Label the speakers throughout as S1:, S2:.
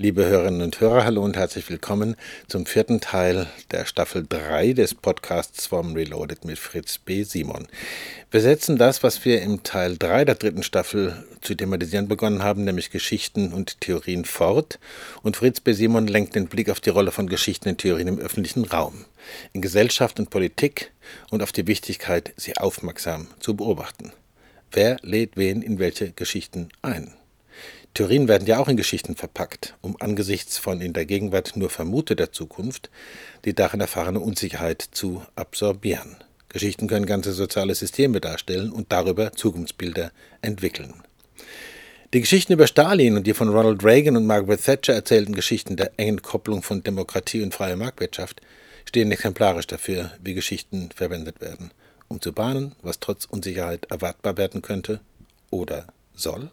S1: Liebe Hörerinnen und Hörer, hallo und herzlich willkommen zum vierten Teil der Staffel 3 des Podcasts vom Reloaded mit Fritz B. Simon. Wir setzen das, was wir im Teil 3 der dritten Staffel zu thematisieren begonnen haben, nämlich Geschichten und Theorien fort. Und Fritz B. Simon lenkt den Blick auf die Rolle von Geschichten und Theorien im öffentlichen Raum, in Gesellschaft und Politik und auf die Wichtigkeit, sie aufmerksam zu beobachten. Wer lädt wen in welche Geschichten ein? Theorien werden ja auch in Geschichten verpackt, um angesichts von in der Gegenwart nur vermuteter Zukunft die darin erfahrene Unsicherheit zu absorbieren. Geschichten können ganze soziale Systeme darstellen und darüber Zukunftsbilder entwickeln. Die Geschichten über Stalin und die von Ronald Reagan und Margaret Thatcher erzählten Geschichten der engen Kopplung von Demokratie und freier Marktwirtschaft stehen exemplarisch dafür, wie Geschichten verwendet werden, um zu bahnen, was trotz Unsicherheit erwartbar werden könnte oder soll.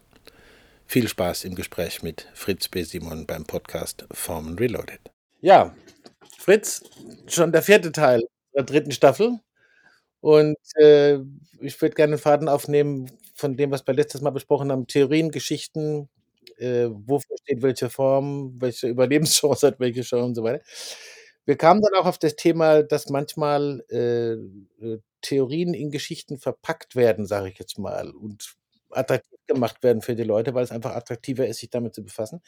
S1: Viel Spaß im Gespräch mit Fritz B. Simon beim Podcast Formen Reloaded. Ja, Fritz, schon der vierte Teil der dritten Staffel. Und äh, ich würde gerne einen Faden aufnehmen von dem, was wir letztes Mal besprochen haben: Theorien, Geschichten, äh, wofür steht welche Form, welche Überlebenschance hat welche Chance und so weiter. Wir kamen dann auch auf das Thema, dass manchmal äh, Theorien in Geschichten verpackt werden, sage ich jetzt mal, und attraktiv gemacht werden für die Leute, weil es einfach attraktiver ist, sich damit zu befassen.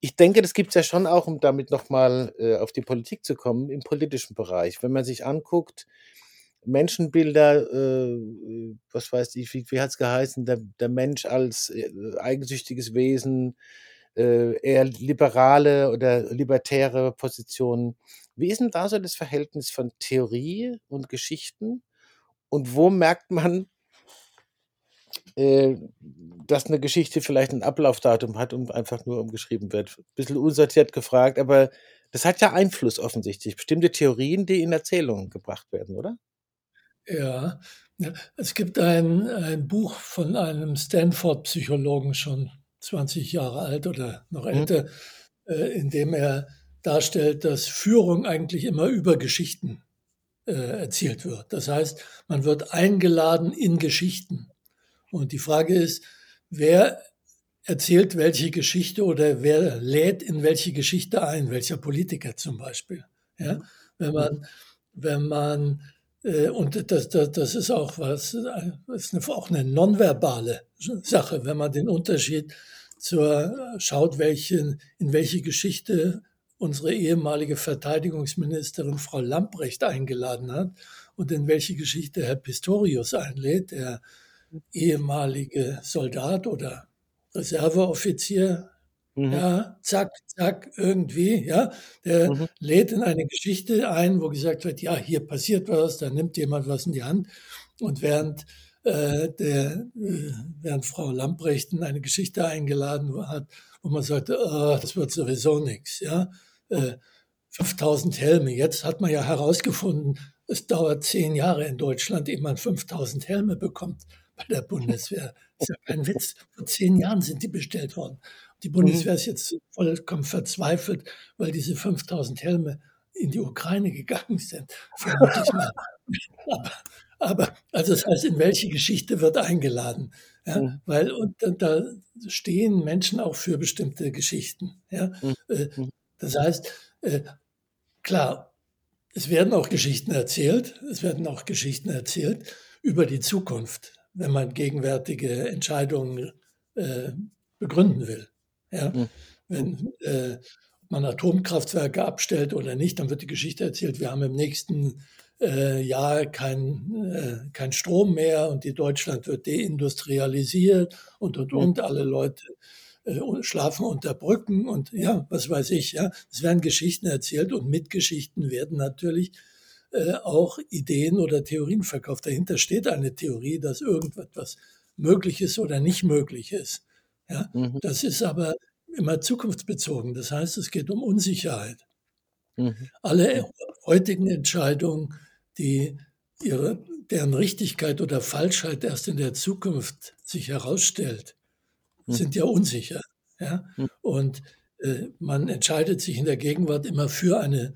S1: Ich denke, das gibt es ja schon auch, um damit nochmal äh, auf die Politik zu kommen, im politischen Bereich. Wenn man sich anguckt, Menschenbilder, äh, was weiß ich, wie, wie hat es geheißen, der, der Mensch als äh, eigensüchtiges Wesen, äh, eher liberale oder libertäre Positionen. Wie ist denn da so das Verhältnis von Theorie und Geschichten? Und wo merkt man, äh, dass eine Geschichte vielleicht ein Ablaufdatum hat und einfach nur umgeschrieben wird. Ein bisschen unsortiert gefragt, aber das hat ja Einfluss offensichtlich. Bestimmte Theorien, die in Erzählungen gebracht werden, oder?
S2: Ja, es gibt ein, ein Buch von einem Stanford-Psychologen, schon 20 Jahre alt oder noch mhm. älter, mhm. in dem er darstellt, dass Führung eigentlich immer über Geschichten äh, erzielt wird. Das heißt, man wird eingeladen in Geschichten. Und die Frage ist, wer erzählt welche Geschichte oder wer lädt in welche Geschichte ein, welcher Politiker zum Beispiel. Ja? Mhm. Wenn man, wenn man äh, und das, das, das ist auch was, ist eine, auch eine nonverbale Sache, wenn man den Unterschied zur schaut, welche, in welche Geschichte unsere ehemalige Verteidigungsministerin Frau Lamprecht eingeladen hat und in welche Geschichte Herr Pistorius einlädt, der ehemalige Soldat oder Reserveoffizier, mhm. ja, zack, zack, irgendwie, ja, der mhm. lädt in eine Geschichte ein, wo gesagt wird, ja, hier passiert was, da nimmt jemand was in die Hand und während äh, der, äh, während Frau Lamprecht in eine Geschichte eingeladen hat, wo man sagte, oh, das wird sowieso nichts, ja, äh, 5000 Helme. Jetzt hat man ja herausgefunden, es dauert zehn Jahre in Deutschland, ehe man 5000 Helme bekommt bei der Bundeswehr. Das ist ja kein Witz. Vor zehn Jahren sind die bestellt worden. Die mhm. Bundeswehr ist jetzt vollkommen verzweifelt, weil diese 5000 Helme in die Ukraine gegangen sind. Vermutlich mal. Aber, aber, also das heißt, in welche Geschichte wird eingeladen? Ja, mhm. Weil und da stehen Menschen auch für bestimmte Geschichten. Ja? Mhm. Äh, das heißt, äh, klar, es werden auch Geschichten erzählt, es werden auch Geschichten erzählt über die Zukunft wenn man gegenwärtige Entscheidungen äh, begründen will. Ja? Mhm. Wenn äh, man Atomkraftwerke abstellt oder nicht, dann wird die Geschichte erzählt, wir haben im nächsten äh, Jahr kein, äh, kein Strom mehr und die Deutschland wird deindustrialisiert und und und, alle Leute äh, schlafen unter Brücken und ja, was weiß ich, ja. Es werden Geschichten erzählt und mit Geschichten werden natürlich äh, auch Ideen oder Theorien verkauft. Dahinter steht eine Theorie, dass irgendetwas möglich ist oder nicht möglich ist. Ja? Mhm. Das ist aber immer zukunftsbezogen. Das heißt, es geht um Unsicherheit. Mhm. Alle heutigen Entscheidungen, die ihre, deren Richtigkeit oder Falschheit erst in der Zukunft sich herausstellt. Sind ja unsicher. Ja? Mhm. Und äh, man entscheidet sich in der Gegenwart immer für eine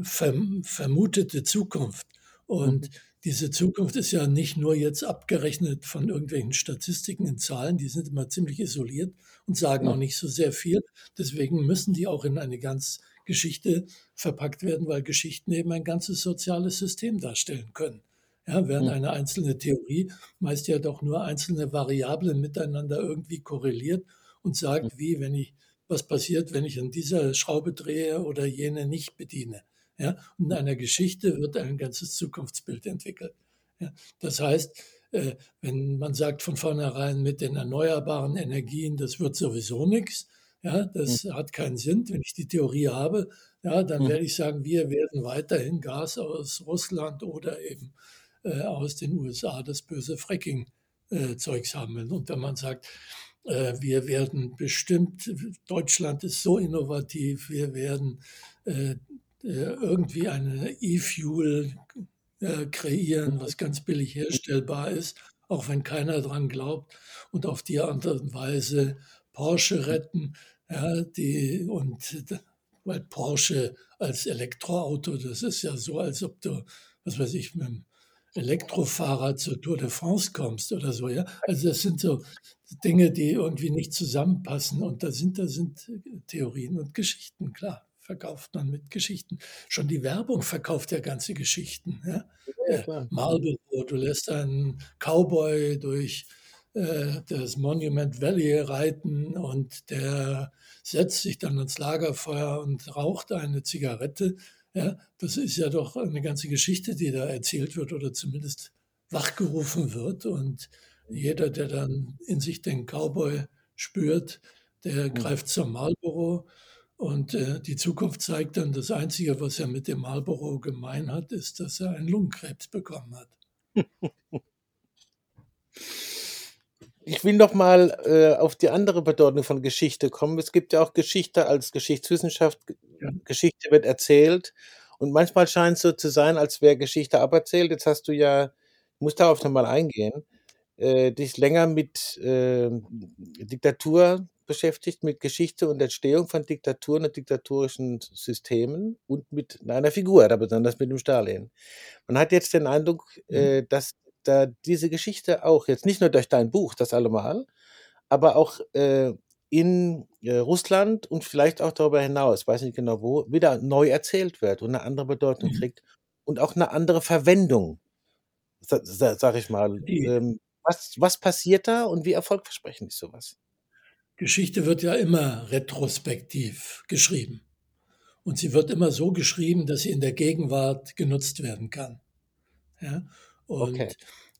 S2: verm vermutete Zukunft. Und mhm. diese Zukunft ist ja nicht nur jetzt abgerechnet von irgendwelchen Statistiken in Zahlen, die sind immer ziemlich isoliert und sagen auch nicht so sehr viel. Deswegen müssen die auch in eine ganz Geschichte verpackt werden, weil Geschichten eben ein ganzes soziales System darstellen können. Ja, während eine einzelne Theorie meist ja doch nur einzelne Variablen miteinander irgendwie korreliert und sagt, wie, wenn ich, was passiert, wenn ich an dieser Schraube drehe oder jene nicht bediene. Ja, und in einer Geschichte wird ein ganzes Zukunftsbild entwickelt. Ja, das heißt, äh, wenn man sagt von vornherein mit den erneuerbaren Energien, das wird sowieso nichts, ja, das mhm. hat keinen Sinn. Wenn ich die Theorie habe, ja, dann mhm. werde ich sagen, wir werden weiterhin Gas aus Russland oder eben äh, aus den USA das böse Fracking-Zeugs äh, haben. Und wenn man sagt, äh, wir werden bestimmt, Deutschland ist so innovativ, wir werden äh, äh, irgendwie eine E-Fuel kreieren, was ganz billig herstellbar ist, auch wenn keiner dran glaubt und auf die und Weise Porsche retten. Ja, die, und weil Porsche als Elektroauto, das ist ja so, als ob du, was weiß ich, mit dem Elektrofahrrad zur Tour de France kommst oder so, ja. Also das sind so Dinge, die irgendwie nicht zusammenpassen. Und da sind, da sind Theorien und Geschichten, klar verkauft man mit Geschichten. Schon die Werbung verkauft ja ganze Geschichten. Ja? Ja, äh, Marlboro, du lässt einen Cowboy durch äh, das Monument Valley reiten und der setzt sich dann ans Lagerfeuer und raucht eine Zigarette. Ja, das ist ja doch eine ganze Geschichte, die da erzählt wird oder zumindest wachgerufen wird. Und jeder, der dann in sich den Cowboy spürt, der mhm. greift zum Marlboro und äh, die Zukunft zeigt dann, das Einzige, was er mit dem Marlboro gemein hat, ist, dass er einen Lungenkrebs bekommen hat.
S1: Ich will noch mal äh, auf die andere Bedeutung von Geschichte kommen. Es gibt ja auch Geschichte als Geschichtswissenschaft. Geschichte wird erzählt. Und manchmal scheint es so zu sein, als wäre Geschichte aberzählt. Jetzt hast du ja, ich muss darauf nochmal eingehen, äh, dich länger mit äh, Diktatur beschäftigt mit Geschichte und Entstehung von Diktaturen und diktatorischen Systemen und mit einer Figur, da besonders mit dem Stalin. Man hat jetzt den Eindruck, mhm. äh, dass da diese Geschichte auch jetzt nicht nur durch dein Buch, das allemal, aber auch äh, in äh, Russland und vielleicht auch darüber hinaus, weiß nicht genau wo, wieder neu erzählt wird und eine andere Bedeutung mhm. kriegt und auch eine andere Verwendung, sag, sag ich mal. Ähm, was, was passiert da und wie erfolgversprechend ist sowas?
S2: Geschichte wird ja immer retrospektiv geschrieben. Und sie wird immer so geschrieben, dass sie in der Gegenwart genutzt werden kann. Ja? Und okay.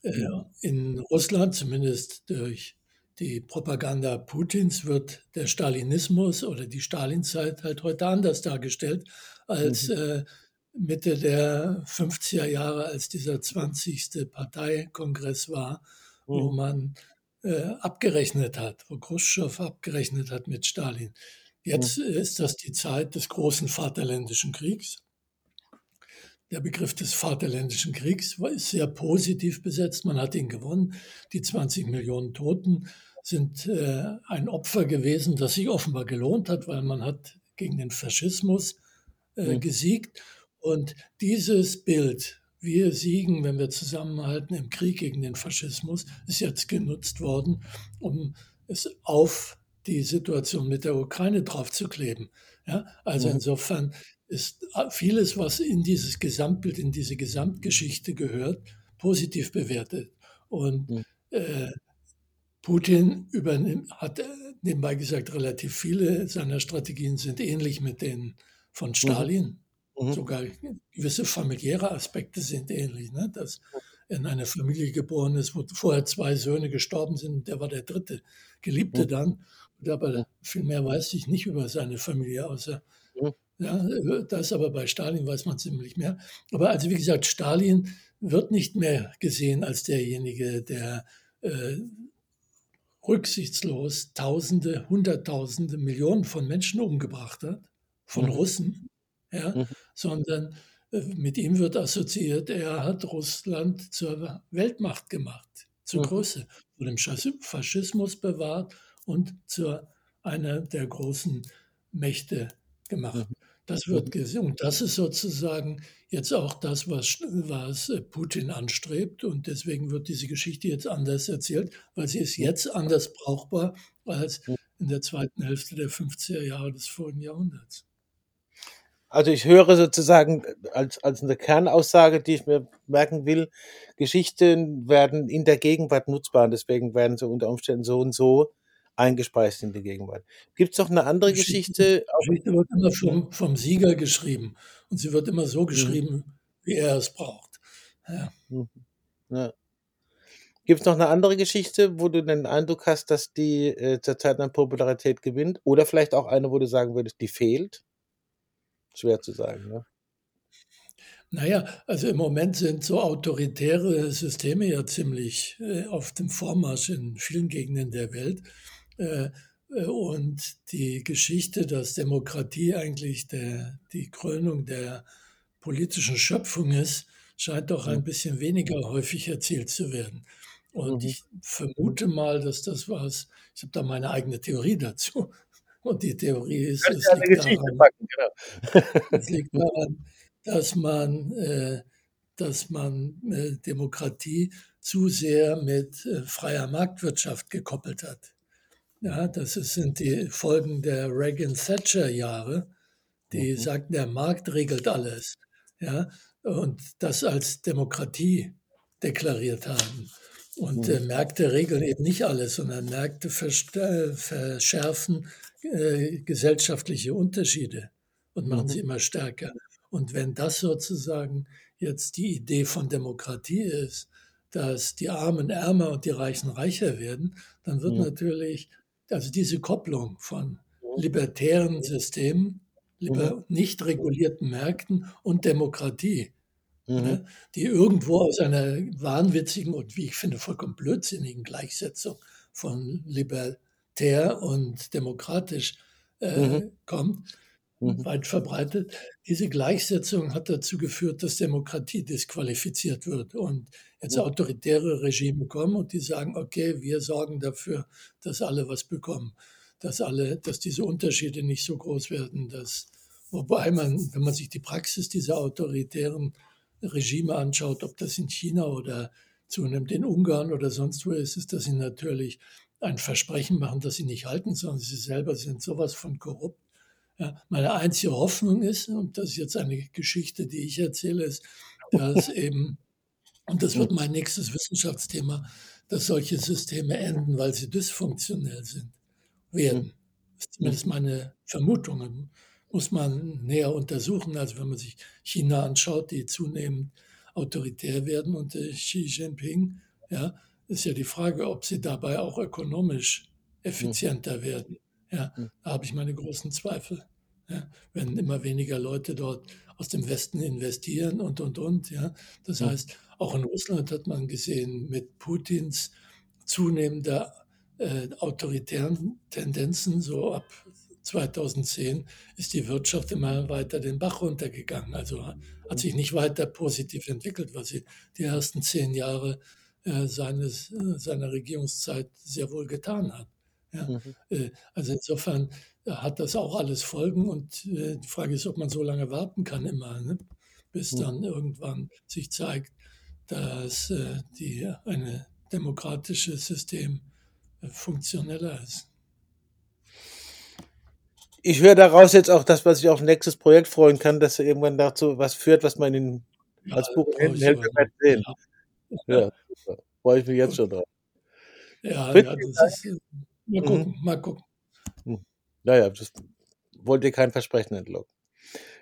S2: äh, in Russland, zumindest durch die Propaganda Putins, wird der Stalinismus oder die Stalinzeit halt heute anders dargestellt als mhm. äh, Mitte der 50er Jahre, als dieser 20. Parteikongress war, mhm. wo man äh, abgerechnet hat, wo Khrushchev abgerechnet hat mit Stalin. Jetzt mhm. ist das die Zeit des großen Vaterländischen Kriegs. Der Begriff des Vaterländischen Kriegs ist sehr positiv besetzt. Man hat ihn gewonnen. Die 20 Millionen Toten sind äh, ein Opfer gewesen, das sich offenbar gelohnt hat, weil man hat gegen den Faschismus äh, mhm. gesiegt. Und dieses Bild wir siegen, wenn wir zusammenhalten im Krieg gegen den Faschismus, ist jetzt genutzt worden, um es auf die Situation mit der Ukraine draufzukleben. Ja, also ja. insofern ist vieles, was in dieses Gesamtbild, in diese Gesamtgeschichte gehört, positiv bewertet. Und ja. äh, Putin übernimmt, hat äh, nebenbei gesagt, relativ viele seiner Strategien sind ähnlich mit denen von mhm. Stalin. Mhm. Sogar gewisse familiäre Aspekte sind ähnlich, ne? dass in einer Familie geboren ist, wo vorher zwei Söhne gestorben sind, der war der dritte Geliebte mhm. dann. Aber viel mehr weiß ich nicht über seine Familie, außer mhm. Ja, das aber bei Stalin weiß man ziemlich mehr. Aber also wie gesagt, Stalin wird nicht mehr gesehen als derjenige, der äh, rücksichtslos Tausende, Hunderttausende, Millionen von Menschen umgebracht hat, von mhm. Russen ja, mhm. sondern äh, mit ihm wird assoziiert, er hat Russland zur Weltmacht gemacht, zur mhm. Größe, vor dem Faschismus bewahrt und zu einer der großen Mächte gemacht. Mhm. Das wird gesehen. Und das ist sozusagen jetzt auch das, was, was äh, Putin anstrebt. Und deswegen wird diese Geschichte jetzt anders erzählt, weil sie ist jetzt anders brauchbar als in der zweiten Hälfte der 50er Jahre des vorigen Jahrhunderts.
S1: Also ich höre sozusagen als, als eine Kernaussage, die ich mir merken will, Geschichten werden in der Gegenwart nutzbar und deswegen werden sie unter Umständen so und so eingespeist in die Gegenwart. Gibt es noch eine andere Geschichte?
S2: Die Geschichte wird immer vom, vom Sieger geschrieben und sie wird immer so mhm. geschrieben, mhm. wie er es braucht. Ja. Mhm.
S1: Ja. Gibt es noch eine andere Geschichte, wo du den Eindruck hast, dass die äh, zurzeit an Popularität gewinnt? Oder vielleicht auch eine, wo du sagen würdest, die fehlt? Schwer zu sagen, ne?
S2: Naja, also im Moment sind so autoritäre Systeme ja ziemlich äh, auf dem Vormarsch in vielen Gegenden der Welt. Äh, äh, und die Geschichte, dass Demokratie eigentlich der, die Krönung der politischen Schöpfung ist, scheint doch ein bisschen weniger häufig erzählt zu werden. Und mhm. ich vermute mal, dass das was, ich habe da meine eigene Theorie dazu. Und die Theorie ist, es liegt, daran, packen, genau. es liegt daran, dass man, äh, dass man äh, Demokratie zu sehr mit äh, freier Marktwirtschaft gekoppelt hat. Ja, das sind die Folgen der Reagan-Thatcher-Jahre, die mhm. sagten, der Markt regelt alles. Ja, und das als Demokratie deklariert haben. Und äh, mhm. Märkte regeln eben nicht alles, sondern Märkte verschärfen äh, gesellschaftliche Unterschiede und machen mhm. sie immer stärker. Und wenn das sozusagen jetzt die Idee von Demokratie ist, dass die Armen ärmer und die Reichen reicher werden, dann wird mhm. natürlich also diese Kopplung von libertären Systemen, liber, mhm. nicht regulierten Märkten und Demokratie, mhm. ne, die irgendwo aus einer wahnwitzigen und wie ich finde vollkommen blödsinnigen Gleichsetzung von libertär und demokratisch äh, mhm. kommt, mhm. weit verbreitet. Diese Gleichsetzung hat dazu geführt, dass Demokratie disqualifiziert wird und jetzt autoritäre Regime kommen und die sagen, okay, wir sorgen dafür, dass alle was bekommen, dass alle, dass diese Unterschiede nicht so groß werden, dass wobei man, wenn man sich die Praxis dieser autoritären Regime anschaut, ob das in China oder zunehmend in Ungarn oder sonst wo ist, ist, dass sie natürlich ein Versprechen machen, das sie nicht halten, sondern sie selber sind sowas von korrupt, ja, meine einzige Hoffnung ist, und das ist jetzt eine Geschichte, die ich erzähle, ist, dass eben, und das wird mein nächstes Wissenschaftsthema, dass solche Systeme enden, weil sie dysfunktionell sind, werden. Das ist zumindest meine Vermutung. Muss man näher untersuchen. Also wenn man sich China anschaut, die zunehmend autoritär werden unter Xi Jinping, ja, ist ja die Frage, ob sie dabei auch ökonomisch effizienter werden. Ja, hm. da habe ich meine großen Zweifel. Ja, wenn immer weniger Leute dort aus dem Westen investieren und, und, und. Ja. Das hm. heißt, auch in Russland hat man gesehen, mit Putins zunehmender äh, autoritären Tendenzen, so ab 2010 ist die Wirtschaft immer weiter den Bach runtergegangen. Also hat sich nicht weiter positiv entwickelt, was sie die ersten zehn Jahre äh, seines, äh, seiner Regierungszeit sehr wohl getan hat. Ja? Mhm. Äh, also insofern äh, hat das auch alles Folgen und äh, die Frage ist, ob man so lange warten kann immer, ne? bis mhm. dann irgendwann sich zeigt, dass die, ein demokratisches System funktioneller ist.
S1: Ich höre daraus jetzt auch das, was ich auf ein nächstes Projekt freuen kann, dass er irgendwann dazu was führt, was man in, ja, als Buch in hält, sehen. Ja, ja freue ich mich jetzt schon drauf.
S2: Ja, ja das ist, Mal mhm. gucken, mhm. mal gucken.
S1: Naja, das wollte kein Versprechen entlocken.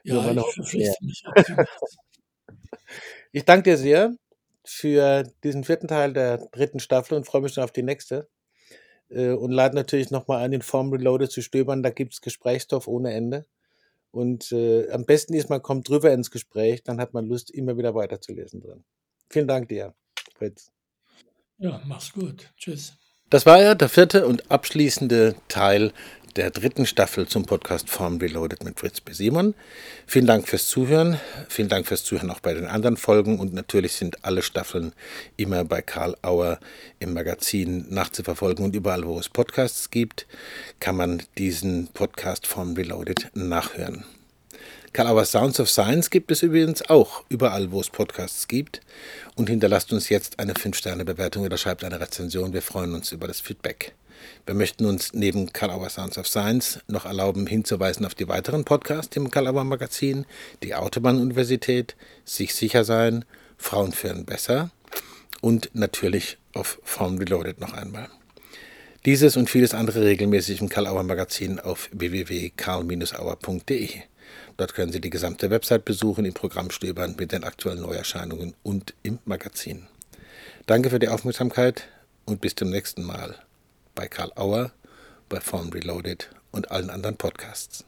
S2: Ja, ich verpflichte mich.
S1: ich danke dir sehr für diesen vierten Teil der dritten Staffel und freue mich schon auf die nächste. Äh, und lade natürlich nochmal ein, den Form Reloaded zu stöbern. Da gibt es Gesprächsstoff ohne Ende. Und äh, am besten ist, man kommt drüber ins Gespräch, dann hat man Lust, immer wieder weiterzulesen drin. Vielen Dank dir, Fritz.
S2: Ja, mach's gut. Tschüss.
S1: Das war ja der vierte und abschließende Teil der dritten Staffel zum Podcast Form Reloaded mit Fritz B. Simon. Vielen Dank fürs Zuhören. Vielen Dank fürs Zuhören auch bei den anderen Folgen. Und natürlich sind alle Staffeln immer bei Karl Auer im Magazin nachzuverfolgen. Und überall, wo es Podcasts gibt, kann man diesen Podcast Form Reloaded nachhören. Auer Sounds of Science gibt es übrigens auch überall, wo es Podcasts gibt. Und hinterlasst uns jetzt eine 5-Sterne-Bewertung oder schreibt eine Rezension. Wir freuen uns über das Feedback. Wir möchten uns neben Karl Auer Sounds of Science noch erlauben, hinzuweisen auf die weiteren Podcasts im Karl Auer Magazin, die Autobahn-Universität, Sich sicher sein, Frauen führen besser und natürlich auf Form Reloaded noch einmal. Dieses und vieles andere regelmäßig im Karl Auer Magazin auf www.karl-auer.de. Dort können Sie die gesamte Website besuchen, im Programm stöbern mit den aktuellen Neuerscheinungen und im Magazin. Danke für die Aufmerksamkeit und bis zum nächsten Mal bei Karl Auer, bei Form Reloaded und allen anderen Podcasts.